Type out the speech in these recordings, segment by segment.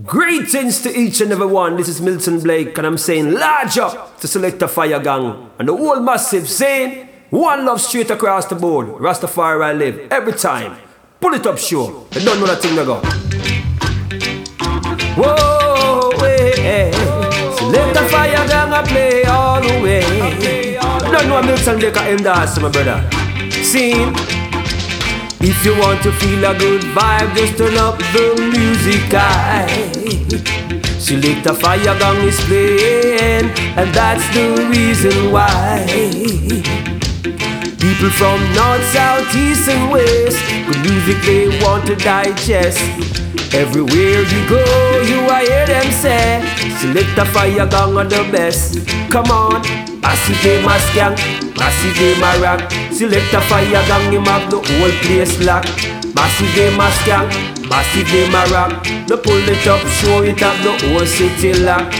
Greetings to each and every one. This is Milton Blake, and I'm saying large up to Selector Fire Gang and the whole massive saying one love straight across the board. Rastafari I live every time. Pull it up, sure. They don't know that thing go. Whoa, hey, Selector Fire Gang I play all the way. Don't know Milton Blake I dance, my brother. Scene. If you want to feel a good vibe, just turn up the music. I Selector Fire Gang is playing, and that's the reason why. People from north, south, east, and west, good music they want to digest. Everywhere you go, you I hear them say, Selector Fire Gang are the best. Come on, massive game a skank, massive game a rock. Selector Fire Gang, him have the whole place locked. Massive game a skank, massive game a rock. The pull it up, show it up, the whole city locked.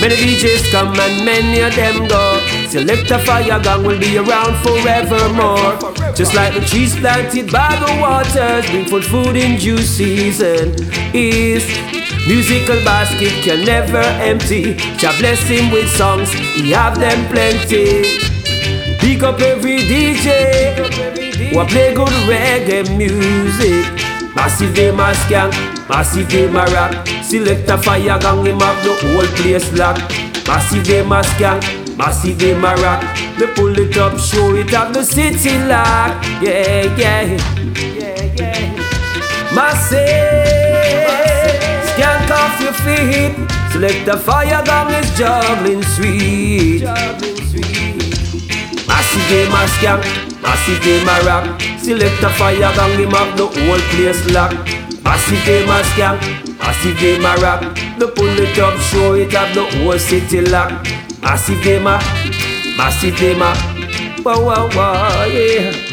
Many DJs come and many of them go. Selector Fire Gang will be around forevermore. Just like the trees planted by the waters, bring forth food in due season. Is musical basket can never empty. Jah bless him with songs, he have them plenty. Pick up every DJ who play good reggae music. Massive them a skank, massive them a rock. Selector Fire Gang, him have the whole place locked. Massive a massive a. They pull it up, show it up, the city lock. Yeah, yeah. Feet. Selector Fire Gang is juggling sweet. Massive game a skank, massive game a rock. Selector Fire Gang, him have the whole place locked. Massive game a skank, massive game a rock. The pull it up, show it up, the whole city locked. Massive game a, massive game a, whoa whoa whoa yeah.